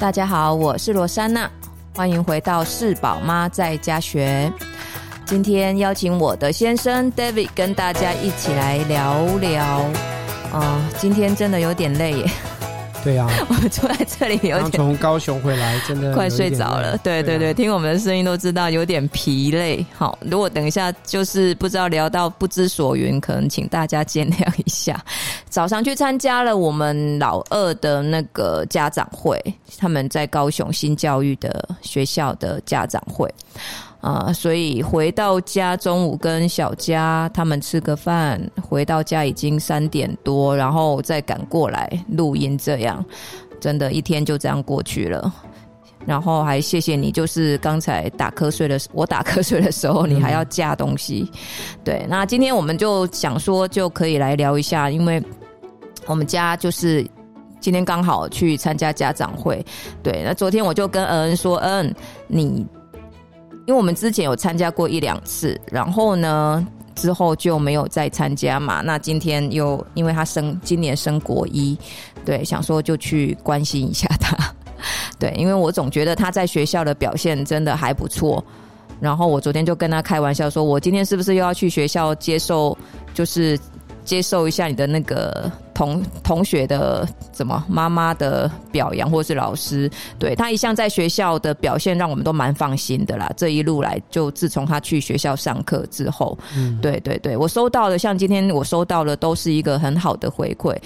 大家好，我是罗珊娜，欢迎回到是宝妈在家学。今天邀请我的先生 David 跟大家一起来聊聊。啊、呃，今天真的有点累耶。对啊，我坐在这里有点从高雄回来，真的 快睡着了。对对对，听我们的声音都知道有点疲累。好，如果等一下就是不知道聊到不知所云，可能请大家见谅一下。早上去参加了我们老二的那个家长会，他们在高雄新教育的学校的家长会。啊、呃，所以回到家，中午跟小佳他们吃个饭，回到家已经三点多，然后再赶过来录音，这样真的一天就这样过去了。然后还谢谢你，就是刚才打瞌睡的，我打瞌睡的时候，你还要架东西。嗯、对，那今天我们就想说，就可以来聊一下，因为我们家就是今天刚好去参加家长会。对，那昨天我就跟恩恩说，嗯，你。因为我们之前有参加过一两次，然后呢，之后就没有再参加嘛。那今天又因为他升今年升国一，对，想说就去关心一下他。对，因为我总觉得他在学校的表现真的还不错。然后我昨天就跟他开玩笑说，我今天是不是又要去学校接受，就是接受一下你的那个。同同学的怎么妈妈的表扬，或是老师对他一向在学校的表现，让我们都蛮放心的啦。这一路来，就自从他去学校上课之后，嗯，对对对，我收到的，像今天我收到的，都是一个很好的回馈。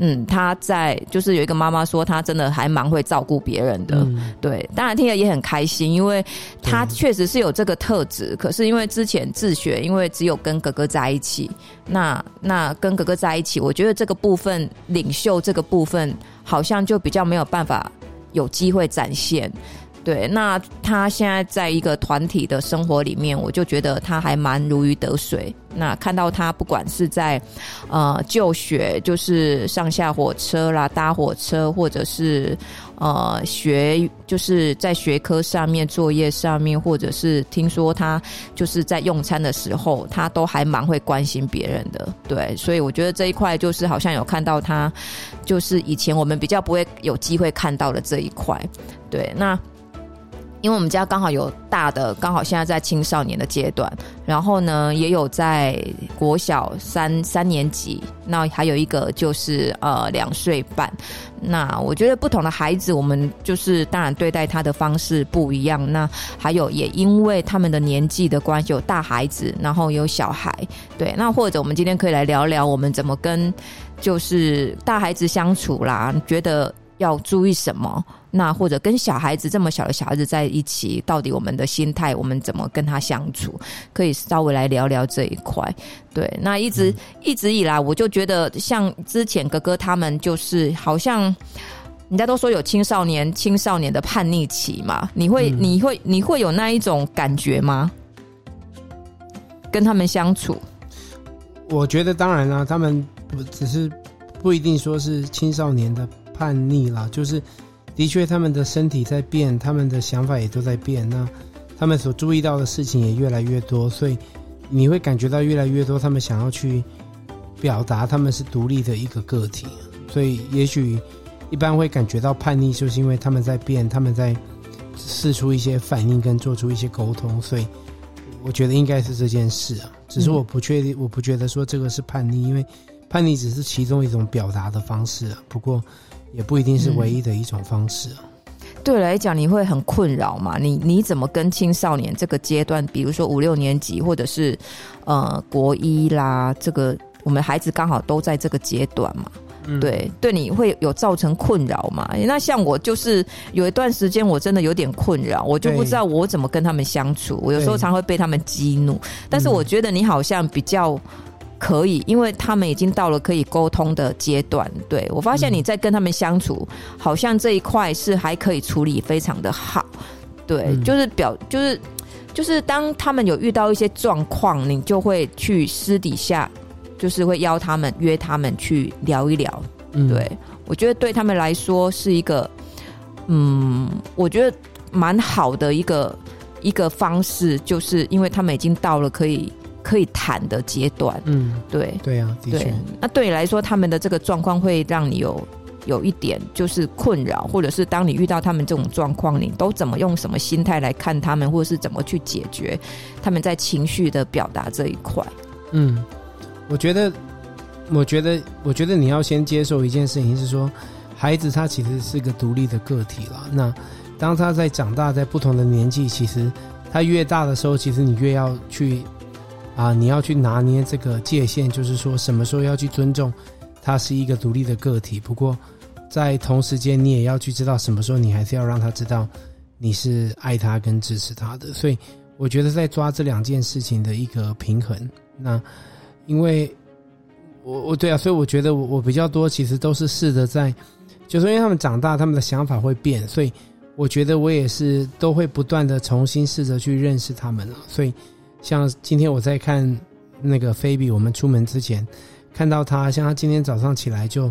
嗯，他在就是有一个妈妈说，他真的还蛮会照顾别人的，嗯，对，当然听了也很开心，因为他确实是有这个特质。可是因为之前自学，因为只有跟哥哥在一起，那那跟哥哥在一起，我觉得这个部分领袖这个部分，好像就比较没有办法有机会展现。对，那他现在在一个团体的生活里面，我就觉得他还蛮如鱼得水。那看到他不管是在呃就学，就是上下火车啦、搭火车，或者是呃学，就是在学科上面、作业上面，或者是听说他就是在用餐的时候，他都还蛮会关心别人的。对，所以我觉得这一块就是好像有看到他，就是以前我们比较不会有机会看到的这一块。对，那。因为我们家刚好有大的，刚好现在在青少年的阶段，然后呢，也有在国小三三年级，那还有一个就是呃两岁半。那我觉得不同的孩子，我们就是当然对待他的方式不一样。那还有也因为他们的年纪的关系，有大孩子，然后有小孩，对。那或者我们今天可以来聊聊，我们怎么跟就是大孩子相处啦？觉得要注意什么？那或者跟小孩子这么小的小孩子在一起，到底我们的心态，我们怎么跟他相处？可以稍微来聊聊这一块。对，那一直、嗯、一直以来，我就觉得像之前哥哥他们，就是好像人家都说有青少年青少年的叛逆期嘛，你会、嗯、你会你会有那一种感觉吗？跟他们相处，我觉得当然啦，他们不只是不一定说是青少年的叛逆啦，就是。的确，他们的身体在变，他们的想法也都在变。那他们所注意到的事情也越来越多，所以你会感觉到越来越多，他们想要去表达他们是独立的一个个体。所以，也许一般会感觉到叛逆，就是因为他们在变，他们在试出一些反应跟做出一些沟通。所以，我觉得应该是这件事啊。只是我不确定，我不觉得说这个是叛逆，因为叛逆只是其中一种表达的方式啊。不过。也不一定是唯一的一种方式啊。嗯、对来讲，你会很困扰嘛？你你怎么跟青少年这个阶段，比如说五六年级，或者是呃国一啦，这个我们孩子刚好都在这个阶段嘛？嗯、对，对，你会有造成困扰嘛？那像我就是有一段时间我真的有点困扰，我就不知道我怎么跟他们相处。我有时候常会被他们激怒，但是我觉得你好像比较。可以，因为他们已经到了可以沟通的阶段。对，我发现你在跟他们相处，嗯、好像这一块是还可以处理非常的好。对，嗯、就是表，就是就是当他们有遇到一些状况，你就会去私底下，就是会邀他们约他们去聊一聊。嗯、对，我觉得对他们来说是一个，嗯，我觉得蛮好的一个一个方式，就是因为他们已经到了可以。可以谈的阶段，嗯，对，对啊，的确。那对你来说，他们的这个状况会让你有有一点就是困扰，或者是当你遇到他们这种状况，你都怎么用什么心态来看他们，或者是怎么去解决他们在情绪的表达这一块？嗯，我觉得，我觉得，我觉得你要先接受一件事情，是说孩子他其实是个独立的个体了。那当他在长大，在不同的年纪，其实他越大的时候，其实你越要去啊，你要去拿捏这个界限，就是说什么时候要去尊重他是一个独立的个体。不过在同时间，你也要去知道什么时候你还是要让他知道你是爱他跟支持他的。所以我觉得在抓这两件事情的一个平衡。那因为我我对啊，所以我觉得我我比较多其实都是试着在，就是因为他们长大，他们的想法会变，所以。我觉得我也是都会不断的重新试着去认识他们了，所以像今天我在看那个菲比，我们出门之前看到他，像他今天早上起来就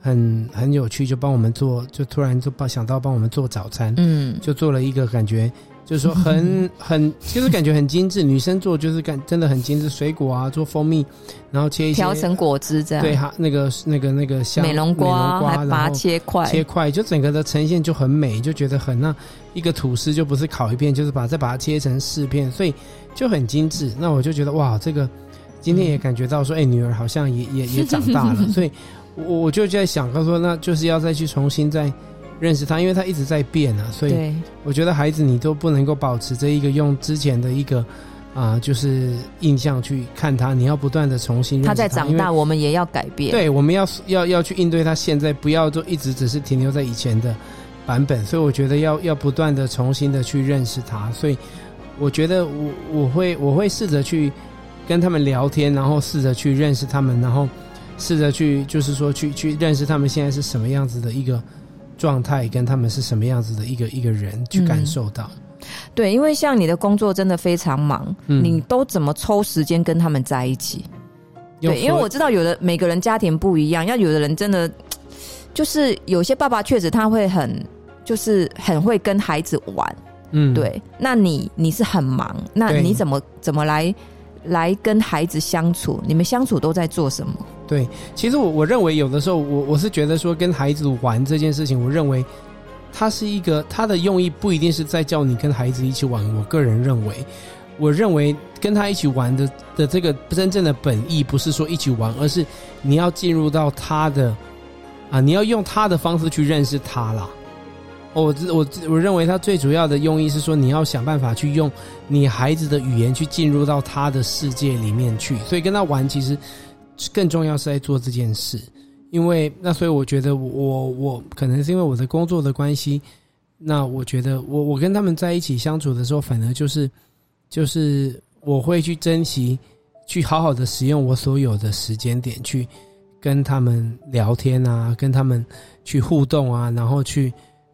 很很有趣，就帮我们做，就突然就帮想到帮我们做早餐，嗯，就做了一个感觉。就是说很 很，就是感觉很精致。女生做就是感真的很精致，水果啊，做蜂蜜，然后切一些调成果汁这样。对哈，那个那个那个像美容瓜，还把它切块，切块，就整个的呈现就很美，就觉得很那一个吐司就不是烤一片，就是把再把它切成四片，所以就很精致。那我就觉得哇，这个今天也感觉到说，哎、欸，女儿好像也也也长大了，所以我我就在想，他说那就是要再去重新再。认识他，因为他一直在变啊，所以我觉得孩子你都不能够保持着一个用之前的一个啊、呃，就是印象去看他，你要不断的重新。他在长大，我们也要改变。对，我们要要要去应对他现在，不要就一直只是停留在以前的版本。所以我觉得要要不断的重新的去认识他。所以我觉得我我会我会试着去跟他们聊天，然后试着去认识他们，然后试着去就是说去去认识他们现在是什么样子的一个。状态跟他们是什么样子的一个一个人去感受到，嗯，对，因为像你的工作真的非常忙，嗯，你都怎么抽时间跟他们在一起？对，因为我知道有的每个人家庭不一样，要有的人真的就是有些爸爸确实他会很就是很会跟孩子玩，嗯，对。那你你是很忙，那你怎么怎么来来跟孩子相处？你们相处都在做什么？对，其实我我认为有的时候，我我是觉得说跟孩子玩这件事情，我认为他是一个他的用意不一定是在叫你跟孩子一起玩。我个人认为，我认为跟他一起玩的的这个真正的本意不是说一起玩，而是你要进入到他的啊，你要用他的方式去认识他啦。我我我认为他最主要的用意是说，你要想办法去用你孩子的语言去进入到他的世界里面去，所以跟他玩其实。更重要是在做这件事，因为那所以我觉得我我可能是因为我的工作的关系，那我觉得我我跟他们在一起相处的时候，反而就是就是我会去珍惜，去好好的使用我所有的时间点去跟他们聊天啊，跟他们去互动啊，然后去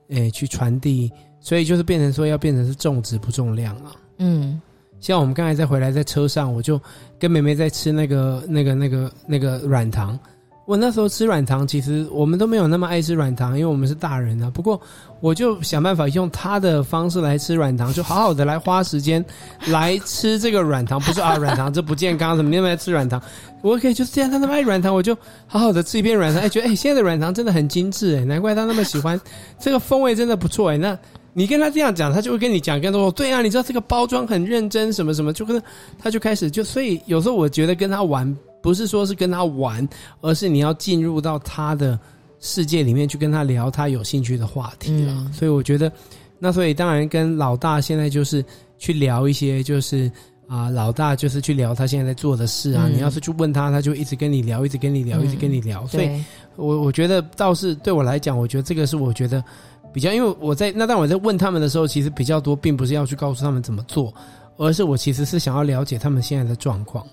诶去传递，所以就是变成说要变成是重质不重量了，嗯。像我们刚才在回来在车上，我就跟妹妹在吃那个那个那个那个软糖。我那时候吃软糖，其实我们都没有那么爱吃软糖，因为我们是大人啊。不过我就想办法用他的方式来吃软糖，就好好的来花时间来吃这个软糖。不是啊，软糖这不健康，什么你那么爱吃软糖？我可以就是这样，他那么爱软糖，我就好好的吃一片软糖。哎，觉得哎，现在的软糖真的很精致哎，难怪他那么喜欢，这个风味真的不错哎。那。你跟他这样讲，他就会跟你讲更多。对啊，你知道这个包装很认真，什么什么，就跟他就开始就，所以有时候我觉得跟他玩，不是说是跟他玩，而是你要进入到他的世界里面去跟他聊他有兴趣的话题啊。嗯。所以我觉得，那所以当然跟老大现在就是去聊一些，就是啊，老大就是去聊他现在在做的事啊。嗯。你要是去问他，他就一直跟你聊，一直跟你聊，一直跟你聊。嗯。所以我我觉得倒是对我来讲，我觉得这个是我觉得。比较，因为我在那，当我在问他们的时候，其实比较多，并不是要去告诉他们怎么做，而是我其实是想要了解他们现在的状况。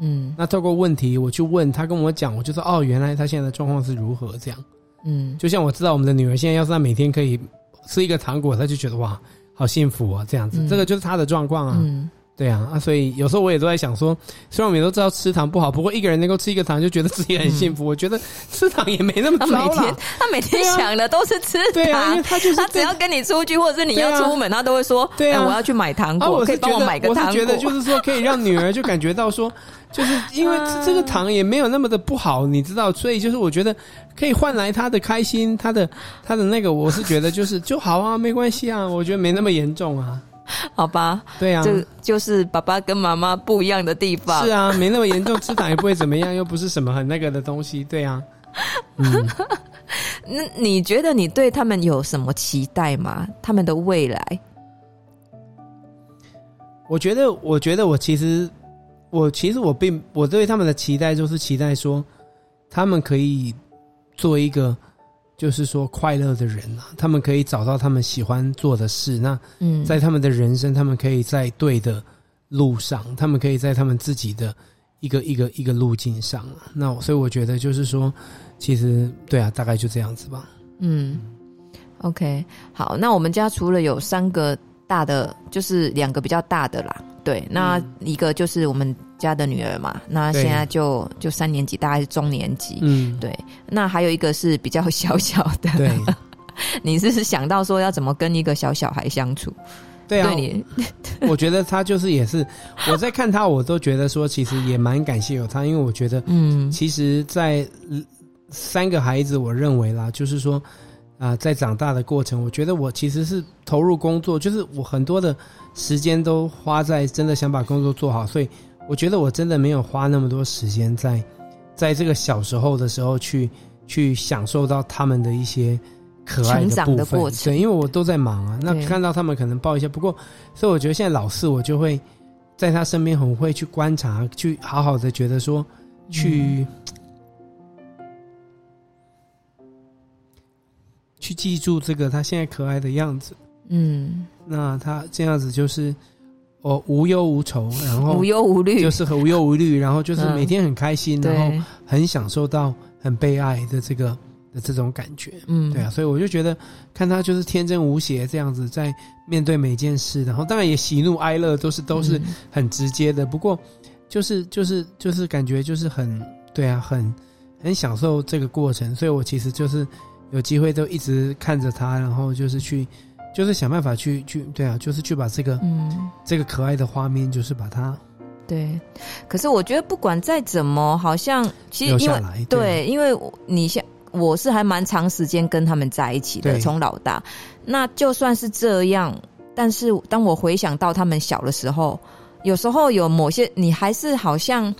嗯，那透过问题，我去问他，跟我讲，我就说哦，原来他现在的状况是如何这样。嗯，就像我知道我们的女儿现在，要是她每天可以吃一个糖果，她就觉得哇，好幸福啊，这样子，嗯、这个就是她的状况啊。嗯。对啊，啊，所以有时候我也都在想说，虽然我们也都知道吃糖不好，不过一个人能够吃一个糖，就觉得自己很幸福。嗯、我觉得吃糖也没那么糟啦。他每天他每天想的都是吃糖，对啊，因为他就是他只要跟你出去，或者是你要出门，啊、他都会说，对啊，我要去买糖果，啊、我可以帮我买个糖果。我是觉得就是说，可以让女儿就感觉到说，就是因为这个糖也没有那么的不好，你知道，所以就是我觉得可以换来他的开心，他的他的那个，我是觉得就是就好啊，没关系啊，我觉得没那么严重啊。好吧，对啊，这就是爸爸跟妈妈不一样的地方。是啊，没那么严重，吃糖也不会怎么样，又不是什么很那个的东西。对啊，嗯，那你觉得你对他们有什么期待吗？他们的未来？我觉得，我觉得我其实，我其实我并我对他们的期待就是期待说，他们可以做一个。就是说，快乐的人啊，他们可以找到他们喜欢做的事。那，嗯，在他们的人生，他们可以在对的路上，他们可以在他们自己的一个一个一个路径上。那所以我觉得，就是说，其实对啊，大概就这样子吧。嗯，OK，好，那我们家除了有三个大的，就是两个比较大的啦。对，那一个就是我们家的女儿嘛，那现在就就三年级，大概是中年级。嗯，对。那还有一个是比较小小的。对，你是是想到说要怎么跟一个小小孩相处？对啊，对你，我觉得他就是也是我在看他，我都觉得说其实也蛮感谢有他，因为我觉得，嗯，其实，在三个孩子，我认为啦，就是说啊、呃，在长大的过程，我觉得我其实是投入工作，就是我很多的。时间都花在真的想把工作做好，所以我觉得我真的没有花那么多时间在，在这个小时候的时候去去享受到他们的一些可爱的部分。对，因为我都在忙啊，那看到他们可能抱一下。不过，所以我觉得现在老四，我就会在他身边很会去观察，去好好的觉得说，去、嗯、去记住这个他现在可爱的样子。嗯。那他这样子就是，哦，无忧无愁，然后无忧无虑，就是很无忧无虑，然后就是每天很开心，嗯、然后很享受到很被爱的这个的这种感觉，嗯，对啊，所以我就觉得看他就是天真无邪这样子在面对每件事，然后当然也喜怒哀乐都是都是很直接的，不过就是就是就是感觉就是很对啊，很很享受这个过程，所以我其实就是有机会都一直看着他，然后就是去。就是想办法去去对啊，就是去把这个嗯这个可爱的画面，就是把它对。可是我觉得不管再怎么，好像其实因为对，对，因为你像我是还蛮长时间跟他们在一起的，从老大。那就算是这样，但是当我回想到他们小的时候，有时候有某些你还是好像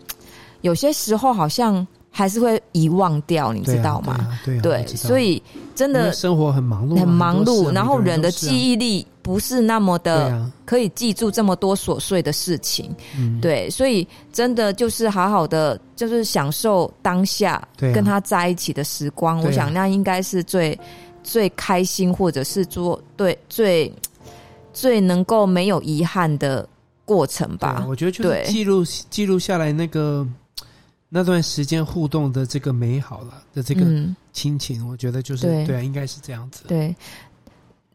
有些时候好像。还是会遗忘掉，你知道吗？对，啊对，啊、对，所以真的生活很忙碌，很忙碌。然后人的记忆力不是那么的可以记住这么多琐碎的事情。对，所以真的就是好好的，就是享受当下跟他在一起的时光。我想那应该是最最开心，或者是做对最最能够没有遗憾的过程吧。我觉得就是记录记录下来那个。那段时间互动的这个美好了的这个亲情，嗯、我觉得就是对，对啊，应该是这样子。对，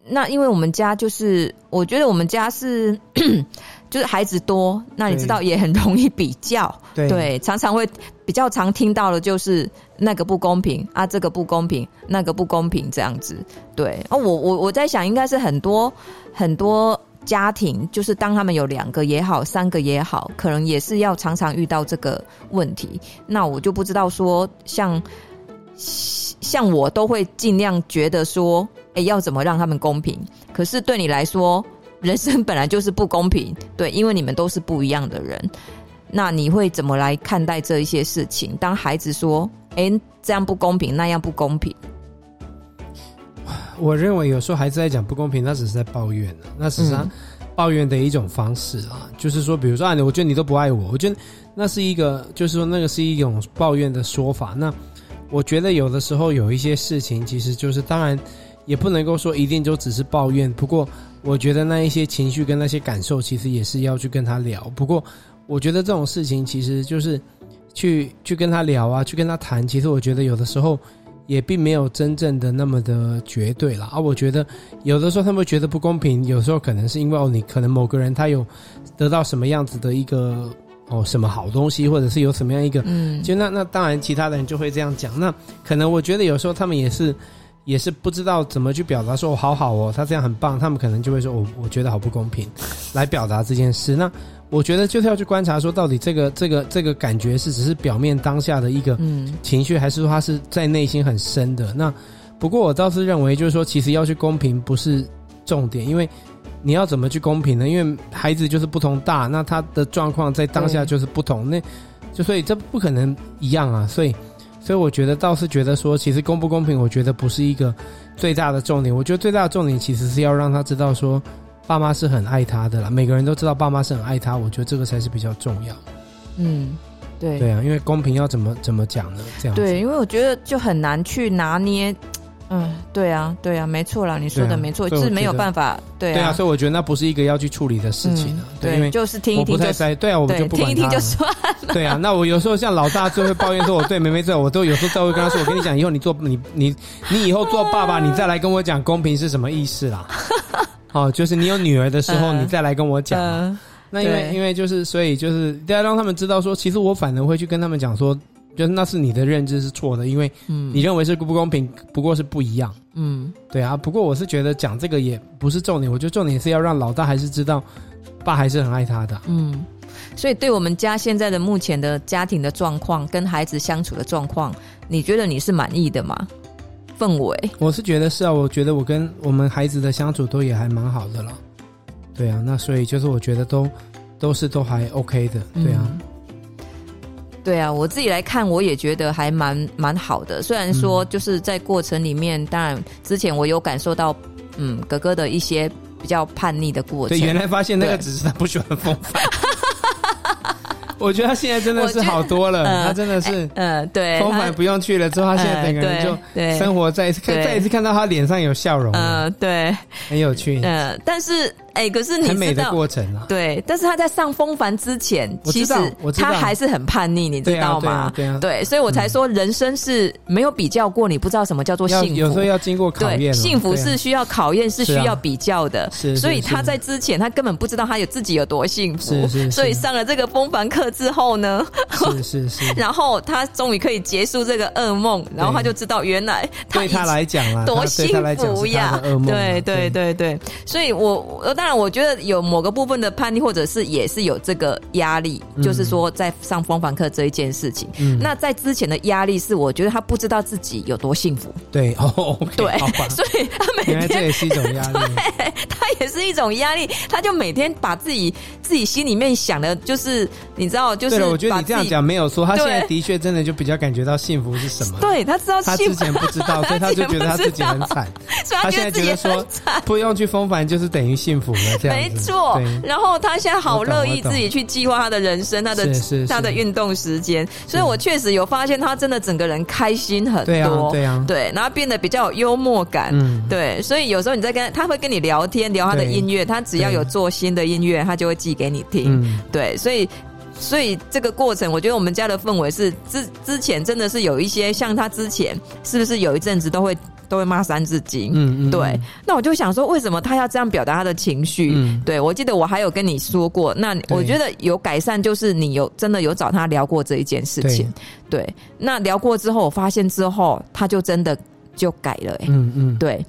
那因为我们家就是，我觉得我们家是 就是孩子多，那你知道也很容易比较，对，对，常常会比较常听到的就是那个不公平啊，这个不公平，那个不公平这样子。对，哦，我我我在想，应该是很多很多。家庭就是当他们有两个也好，三个也好，可能也是要常常遇到这个问题。那我就不知道说，像像我都会尽量觉得说，哎，要怎么让他们公平？可是对你来说，人生本来就是不公平，对，因为你们都是不一样的人。那你会怎么来看待这一些事情？当孩子说，哎，这样不公平，那样不公平。我认为有时候孩子在讲不公平，那只是在抱怨，那只是他抱怨的一种方式啊。嗯、就是说，比如说啊，我觉得你都不爱我，我觉得那是一个，就是说那个是一种抱怨的说法。那我觉得有的时候有一些事情，其实就是当然也不能够说一定就只是抱怨。不过我觉得那一些情绪跟那些感受，其实也是要去跟他聊。不过我觉得这种事情其实就是去去跟他聊啊，去跟他谈。其实我觉得有的时候。也并没有真正的那么的绝对了啊！我觉得有的时候他们会觉得不公平，有时候可能是因为哦，你可能某个人他有得到什么样子的一个哦什么好东西，或者是有什么样一个嗯，就那那当然其他的人就会这样讲。那可能我觉得有时候他们也是也是不知道怎么去表达说，哦好好哦，他这样很棒，他们可能就会说我我觉得好不公平，来表达这件事。那我觉得就是要去观察，说到底这个这个这个感觉是只是表面当下的一个情绪，还是说他是在内心很深的？那不过我倒是认为，就是说其实要去公平不是重点，因为你要怎么去公平呢？因为孩子就是不同大，那他的状况在当下就是不同，那就所以这不可能一样啊。所以所以我觉得倒是觉得说，其实公不公平，我觉得不是一个最大的重点。我觉得最大的重点其实是要让他知道说。爸妈是很爱他的啦，每个人都知道爸妈是很爱他，我觉得这个才是比较重要。嗯，对，对啊，因为公平要怎么怎么讲呢？这样对，因为我觉得就很难去拿捏。嗯，对啊，对啊，没错啦，你说的没错，是没有办法。对啊，对啊，所以我觉得那不是一个要去处理的事情啊。对，因为就是听一听就对啊，我们就不管他。听一听就算了。对啊，那我有时候像老大就会抱怨说，我对妹妹这，我都有时候都会跟他说，我跟你讲，以后你做你你你以后做爸爸，你再来跟我讲公平是什么意思啦。哦，就是你有女儿的时候，你再来跟我讲。呃、那因为因为就是，所以就是要让他们知道说，其实我反而会去跟他们讲说，就是那是你的认知是错的，因为你认为是不公平，不过是不一样。嗯，对啊。不过我是觉得讲这个也不是重点，我觉得重点是要让老大还是知道，爸还是很爱他的。嗯，所以对我们家现在的目前的家庭的状况，跟孩子相处的状况，你觉得你是满意的吗？氛围，我是觉得是啊，我觉得我跟我们孩子的相处都也还蛮好的了，对啊，那所以就是我觉得都都是都还 OK 的，对啊，嗯、对啊，我自己来看，我也觉得还蛮蛮好的。虽然说就是在过程里面，嗯、当然之前我有感受到，嗯，哥哥的一些比较叛逆的过程。对，原来发现那个只是他不喜欢风帆。我觉得他现在真的是好多了，他真的是，嗯，对，风帆不用去了之后，他现在整个人就生活再一次看，再一次看到他脸上有笑容，嗯，对，很有趣，嗯，但是。哎、欸，可是你很美的过程啊。对，但是他在上风帆之前，其实他还是很叛逆，你知道吗？对所以我才说人生是没有比较过，你不知道什么叫做幸福。有时候要经过考验。对，幸福是需要考验，是需要比较的。是，所以他在之前，他根本不知道他有自己有多幸福。是是。所以上了这个风帆课之后呢，是是是。然后他终于可以结束这个噩梦，然后他就知道原来对他来讲啊，多幸福呀！对对对对，所以我当然我觉得有。某个部分的叛逆，或者是也是有这个压力，嗯、就是说在上风帆课这一件事情。嗯、那在之前的压力是，我觉得他不知道自己有多幸福。对 哦，okay, 对，所以他每天这也是一种压力，他也是一种压力。他就每天把自己自己心里面想的，就是你知道，就是对，我觉得你这样讲没有说。他现在的确真的就比较感觉到幸福是什么。对，他知道他之前不知道，所以他就觉得他自己很惨。他现在觉得说不用去风帆就是等于幸福了，这样子。然后他现在好乐意自己去计划他的人生，他的他的运动时间，所以我确实有发现他真的整个人开心很多，对啊，对，然后变得比较有幽默感，嗯，对，所以有时候你在跟他会跟你聊天，聊他的音乐，他只要有做新的音乐，他就会寄给你听，对，所以所以这个过程，我觉得我们家的氛围是之之前真的是有一些像他之前是不是有一阵子都会。都会骂三字经，嗯嗯，对。那我就想说，为什么他要这样表达他的情绪？嗯，对，我记得我还有跟你说过，那我觉得有改善，就是你有真的有找他聊过这一件事情。对，对，那聊过之后，我发现之后，他就真的就改了，欸，嗯嗯，对。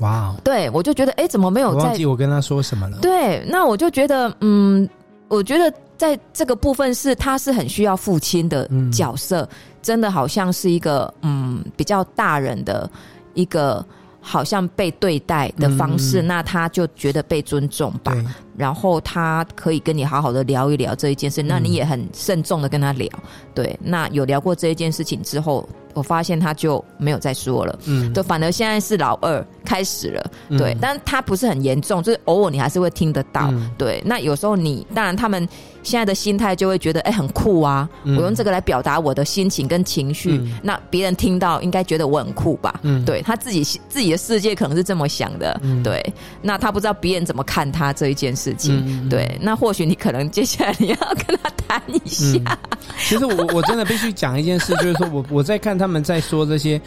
哇，对，我就觉得，哎，怎么没有？我忘记我跟他说什么了。对，那我就觉得，嗯，我觉得在这个部分是他是很需要父亲的角色。嗯真的好像是一个嗯比较大人的一个好像被对待的方式，嗯、那他就觉得被尊重吧，然后他可以跟你好好的聊一聊这一件事，嗯、那你也很慎重的跟他聊，对，那有聊过这一件事情之后。我发现他就没有再说了，嗯，就反而现在是老二开始了，对，嗯、但他不是很严重，就是偶尔你还是会听得到，嗯、对。那有时候你当然他们现在的心态就会觉得，哎、欸，很酷啊，嗯、我用这个来表达我的心情跟情绪，嗯、那别人听到应该觉得我很酷吧，嗯，对他自己自己的世界可能是这么想的，嗯、对。那他不知道别人怎么看他这一件事情，嗯、对。那或许你可能接下来你要跟他谈一下。嗯、其实我我真的必须讲一件事，就是说我 我在看。他们在说这些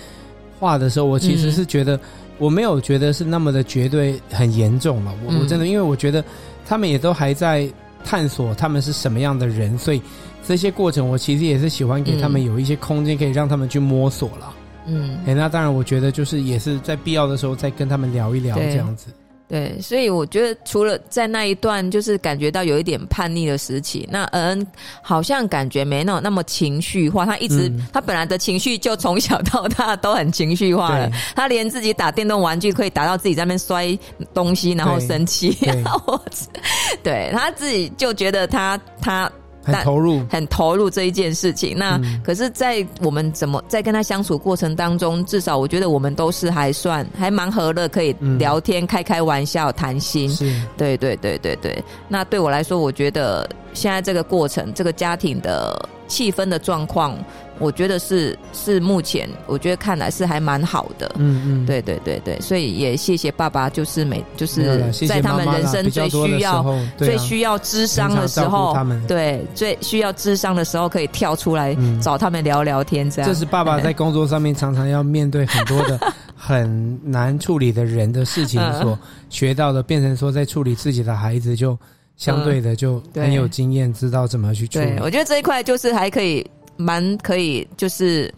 话的时候，我其实是觉得我没有觉得是那么的绝对很严重了。我我真的，因为我觉得他们也都还在探索他们是什么样的人，所以这些过程我其实也是喜欢给他们有一些空间，可以让他们去摸索了。嗯，哎，那当然，我觉得就是也是在必要的时候再跟他们聊一聊这样子。对，所以我觉得除了在那一段就是感觉到有一点叛逆的时期，那恩恩好像感觉没那那么情绪化。他一直、嗯、他本来的情绪就从小到大都很情绪化了。他连自己打电动玩具可以打到自己在那边摔东西，然后生气。然后 对他自己就觉得他他。很投入，很投入这一件事情。那、嗯、可是，在我们怎么在跟他相处过程当中，至少我觉得我们都是还算还蛮和乐，可以聊天、嗯、开开玩笑、谈心。是，对对对对对。那对我来说，我觉得现在这个过程，这个家庭的气氛的状况。我觉得是是目前，我觉得看来是还蛮好的。嗯嗯，对对对对，所以也谢谢爸爸，就是每就是在他们人生最需要最需要智商的时候，对最需要智商的时候，可以跳出来找他们聊聊天，这样。这是爸爸在工作上面常常要面对很多的 很难处理的人的事情所学到的，变成说在处理自己的孩子，就相对的就很有经验，知道怎么去处理。对，我觉得这一块就是还可以。蛮可以，就是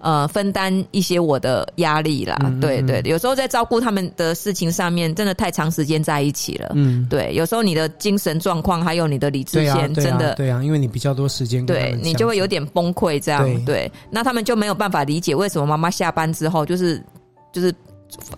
呃，分担一些我的压力啦。嗯嗯嗯对对，有时候在照顾他们的事情上面，真的太长时间在一起了。嗯，对，有时候你的精神状况还有你的理智线，真的对啊，对啊，因为你比较多时间，对你就会有点崩溃这样。对，对，那他们就没有办法理解为什么妈妈下班之后就是就是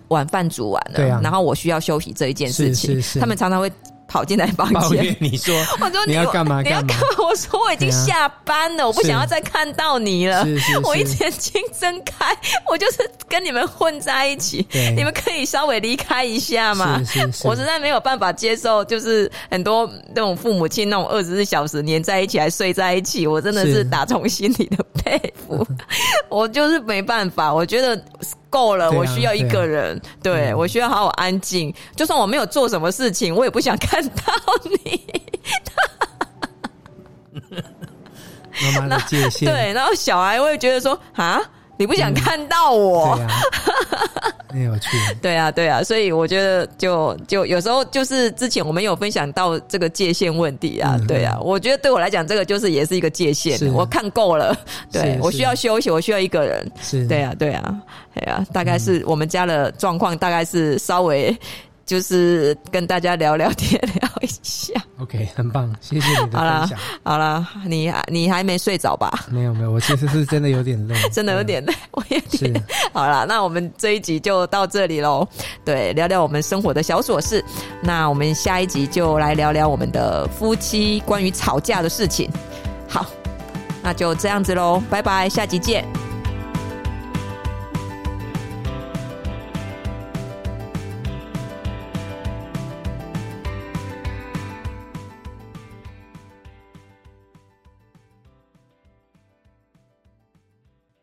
晚饭煮完了，啊，然后我需要休息这一件事情，是是是他们常常会。跑进来房间，你说，我说你要干嘛？你要干嘛？我说我已经下班了，啊、我不想要再看到你了。我一眼睛睁开，我就是跟你们混在一起。你们可以稍微离开一下嘛？是是是我实在没有办法接受，就是很多那种父母亲那种二十四小时黏在一起还睡在一起，我真的是打从心里的佩服。我就是没办法，我觉得。够了，我需要一个人。对，我需要好好安静。就算我没有做什么事情，我也不想看到你。妈妈的界限。对，然后小孩会觉得说啊。你不想看到我？嗯、对啊，有趣。对啊，对啊，所以我觉得就就有时候就是之前我们有分享到这个界限问题啊，嗯、对啊，我觉得对我来讲，这个就是也是一个界限。我看够了，对，我需要休息，我需要一个人。是，对啊，对啊，对啊，大概是我们家的状况，大概是稍微。就是跟大家聊聊天，聊一下。OK，很棒，谢谢你的分享。好了，你你还没睡着吧？没有没有，我其实是真的有点累，真的有点累，我也是。好了，那我们这一集就到这里喽。对，聊聊我们生活的小琐事。那我们下一集就来聊聊我们的夫妻关于吵架的事情。好，那就这样子喽，拜拜，下集见。